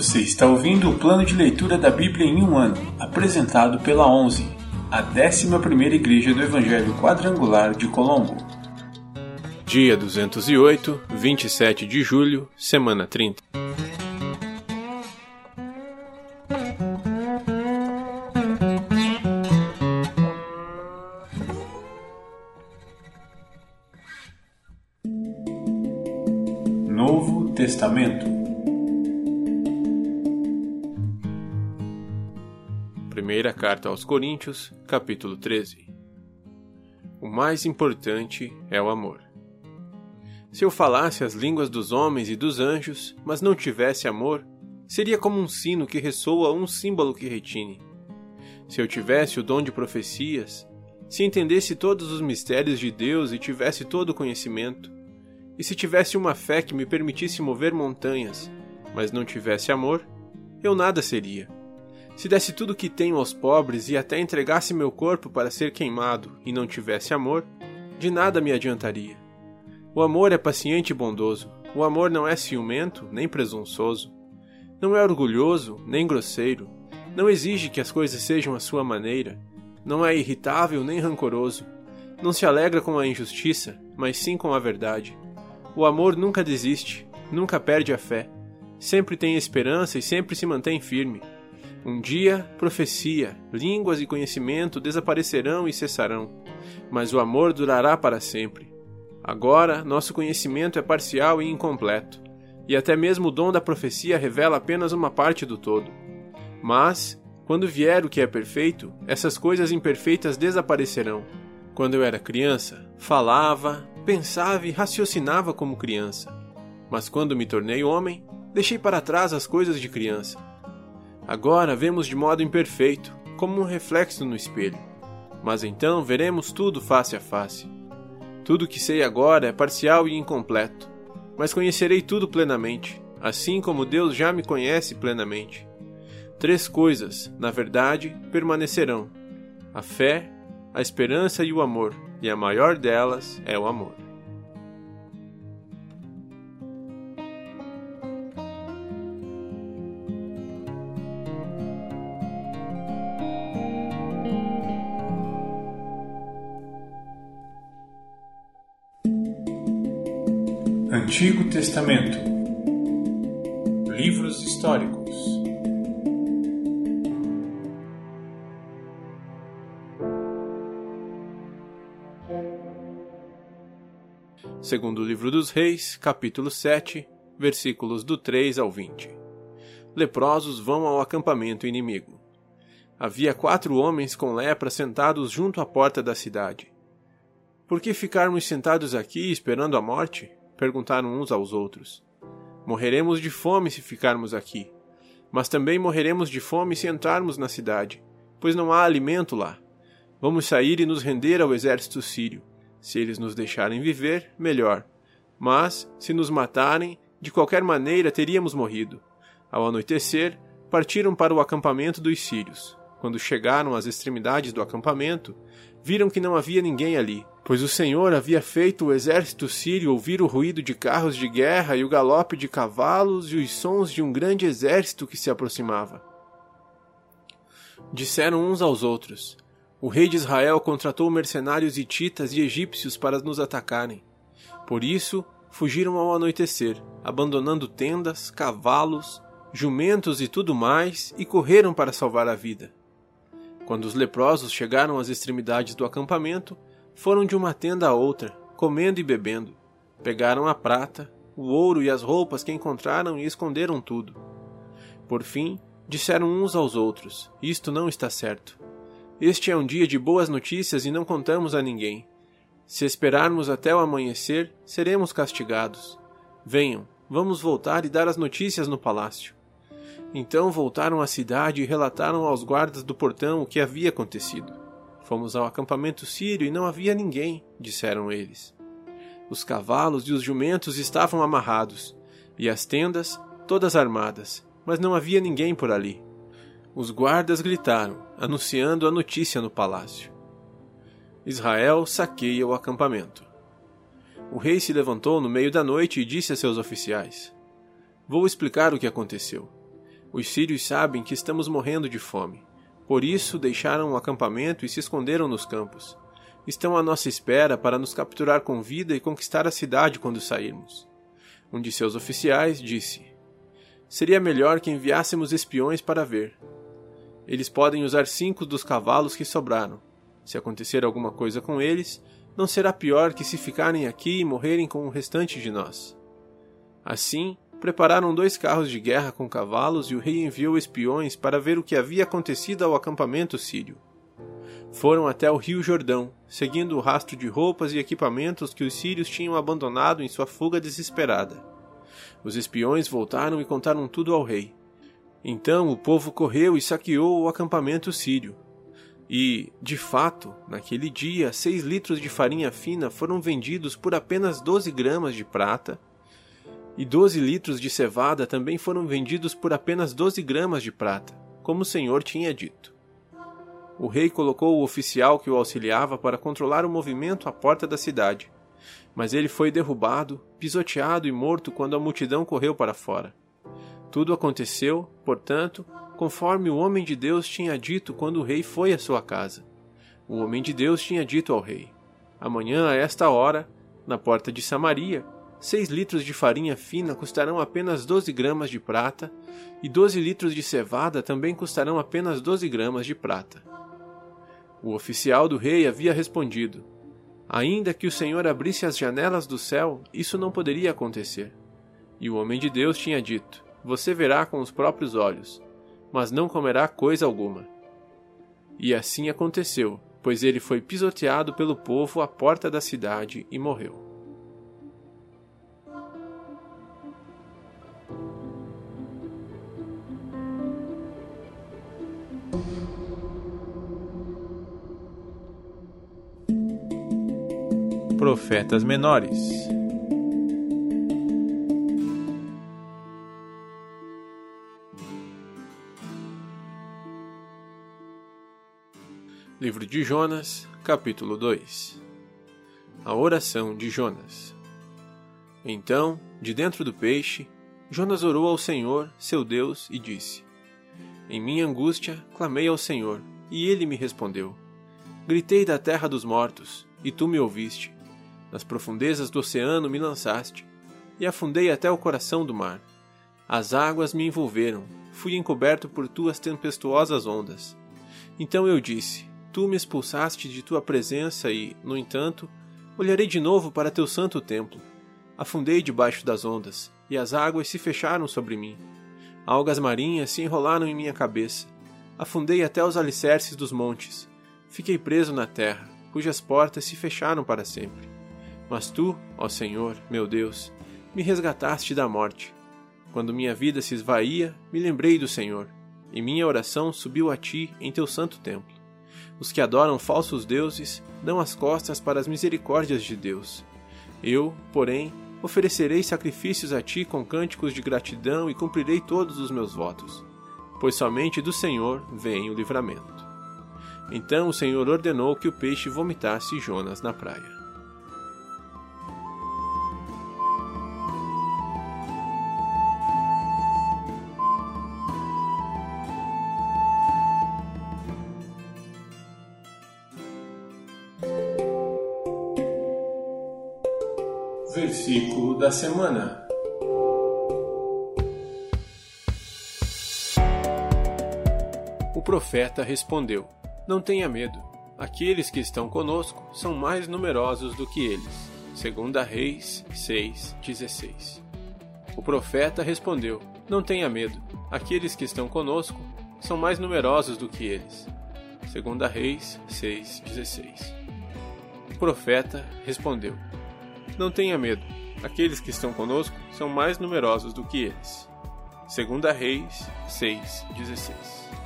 Você está ouvindo o plano de leitura da Bíblia em um ano, apresentado pela 11, a 11ª Igreja do Evangelho Quadrangular de Colombo. Dia 208, 27 de julho, semana 30. Primeira carta aos Coríntios, capítulo 13. O mais importante é o amor. Se eu falasse as línguas dos homens e dos anjos, mas não tivesse amor, seria como um sino que ressoa um símbolo que retine. Se eu tivesse o dom de profecias, se entendesse todos os mistérios de Deus e tivesse todo o conhecimento, e se tivesse uma fé que me permitisse mover montanhas, mas não tivesse amor, eu nada seria. Se desse tudo que tenho aos pobres e até entregasse meu corpo para ser queimado e não tivesse amor, de nada me adiantaria. O amor é paciente e bondoso. O amor não é ciumento nem presunçoso. Não é orgulhoso nem grosseiro. Não exige que as coisas sejam à sua maneira. Não é irritável nem rancoroso. Não se alegra com a injustiça, mas sim com a verdade. O amor nunca desiste, nunca perde a fé. Sempre tem esperança e sempre se mantém firme. Um dia, profecia, línguas e conhecimento desaparecerão e cessarão, mas o amor durará para sempre. Agora, nosso conhecimento é parcial e incompleto, e até mesmo o dom da profecia revela apenas uma parte do todo. Mas, quando vier o que é perfeito, essas coisas imperfeitas desaparecerão. Quando eu era criança, falava, pensava e raciocinava como criança. Mas quando me tornei homem, deixei para trás as coisas de criança. Agora vemos de modo imperfeito, como um reflexo no espelho. Mas então veremos tudo face a face. Tudo que sei agora é parcial e incompleto, mas conhecerei tudo plenamente, assim como Deus já me conhece plenamente. Três coisas, na verdade, permanecerão: a fé, a esperança e o amor, e a maior delas é o amor. Antigo Testamento Livros históricos Segundo o livro dos Reis, capítulo 7, versículos do 3 ao 20. Leprosos vão ao acampamento inimigo. Havia quatro homens com lepra sentados junto à porta da cidade. Por que ficarmos sentados aqui esperando a morte? Perguntaram uns aos outros. Morreremos de fome se ficarmos aqui, mas também morreremos de fome se entrarmos na cidade, pois não há alimento lá. Vamos sair e nos render ao exército sírio. Se eles nos deixarem viver, melhor. Mas, se nos matarem, de qualquer maneira teríamos morrido. Ao anoitecer, partiram para o acampamento dos sírios. Quando chegaram às extremidades do acampamento, viram que não havia ninguém ali, pois o Senhor havia feito o exército sírio ouvir o ruído de carros de guerra e o galope de cavalos e os sons de um grande exército que se aproximava. Disseram uns aos outros: O rei de Israel contratou mercenários hititas e egípcios para nos atacarem. Por isso, fugiram ao anoitecer, abandonando tendas, cavalos, jumentos e tudo mais, e correram para salvar a vida. Quando os leprosos chegaram às extremidades do acampamento, foram de uma tenda a outra, comendo e bebendo. Pegaram a prata, o ouro e as roupas que encontraram e esconderam tudo. Por fim, disseram uns aos outros: Isto não está certo. Este é um dia de boas notícias e não contamos a ninguém. Se esperarmos até o amanhecer, seremos castigados. Venham, vamos voltar e dar as notícias no palácio. Então voltaram à cidade e relataram aos guardas do portão o que havia acontecido. Fomos ao acampamento sírio e não havia ninguém, disseram eles. Os cavalos e os jumentos estavam amarrados, e as tendas todas armadas, mas não havia ninguém por ali. Os guardas gritaram, anunciando a notícia no palácio. Israel saqueia o acampamento. O rei se levantou no meio da noite e disse a seus oficiais: Vou explicar o que aconteceu. Os sírios sabem que estamos morrendo de fome. Por isso deixaram o acampamento e se esconderam nos campos. Estão à nossa espera para nos capturar com vida e conquistar a cidade quando sairmos. Um de seus oficiais disse: Seria melhor que enviássemos espiões para ver. Eles podem usar cinco dos cavalos que sobraram. Se acontecer alguma coisa com eles, não será pior que se ficarem aqui e morrerem com o restante de nós. Assim, prepararam dois carros de guerra com cavalos e o rei enviou espiões para ver o que havia acontecido ao acampamento sírio. Foram até o rio Jordão, seguindo o rastro de roupas e equipamentos que os sírios tinham abandonado em sua fuga desesperada. Os espiões voltaram e contaram tudo ao rei. Então o povo correu e saqueou o acampamento sírio. E, de fato, naquele dia, seis litros de farinha fina foram vendidos por apenas 12 gramas de prata, e 12 litros de cevada também foram vendidos por apenas 12 gramas de prata, como o Senhor tinha dito. O rei colocou o oficial que o auxiliava para controlar o movimento à porta da cidade mas ele foi derrubado, pisoteado e morto quando a multidão correu para fora. Tudo aconteceu, portanto, conforme o homem de Deus tinha dito quando o rei foi à sua casa. O homem de Deus tinha dito ao rei: Amanhã, a esta hora, na porta de Samaria, seis litros de farinha fina custarão apenas doze gramas de prata, e doze litros de cevada também custarão apenas doze gramas de prata. O oficial do rei havia respondido: Ainda que o Senhor abrisse as janelas do céu, isso não poderia acontecer. E o homem de Deus tinha dito: Você verá com os próprios olhos, mas não comerá coisa alguma. E assim aconteceu, pois ele foi pisoteado pelo povo à porta da cidade e morreu. Profetas menores. Livro de Jonas, capítulo 2 A oração de Jonas. Então, de dentro do peixe, Jonas orou ao Senhor, seu Deus, e disse: Em minha angústia clamei ao Senhor, e ele me respondeu. Gritei da terra dos mortos, e tu me ouviste. Nas profundezas do oceano me lançaste, e afundei até o coração do mar. As águas me envolveram, fui encoberto por tuas tempestuosas ondas. Então eu disse: Tu me expulsaste de tua presença e, no entanto, olharei de novo para teu santo templo. Afundei debaixo das ondas, e as águas se fecharam sobre mim. Algas marinhas se enrolaram em minha cabeça. Afundei até os alicerces dos montes. Fiquei preso na terra, cujas portas se fecharam para sempre. Mas tu, ó Senhor, meu Deus, me resgataste da morte. Quando minha vida se esvaía, me lembrei do Senhor, e minha oração subiu a ti em teu santo templo. Os que adoram falsos deuses dão as costas para as misericórdias de Deus. Eu, porém, oferecerei sacrifícios a ti com cânticos de gratidão e cumprirei todos os meus votos, pois somente do Senhor vem o livramento. Então o Senhor ordenou que o peixe vomitasse Jonas na praia. Versículo da semana. O profeta respondeu: Não tenha medo. Aqueles que estão conosco são mais numerosos do que eles. Segunda Reis 6:16. O profeta respondeu: Não tenha medo. Aqueles que estão conosco são mais numerosos do que eles. Segunda Reis 6:16. O profeta respondeu: não tenha medo. Aqueles que estão conosco são mais numerosos do que eles. Segunda Reis 6:16.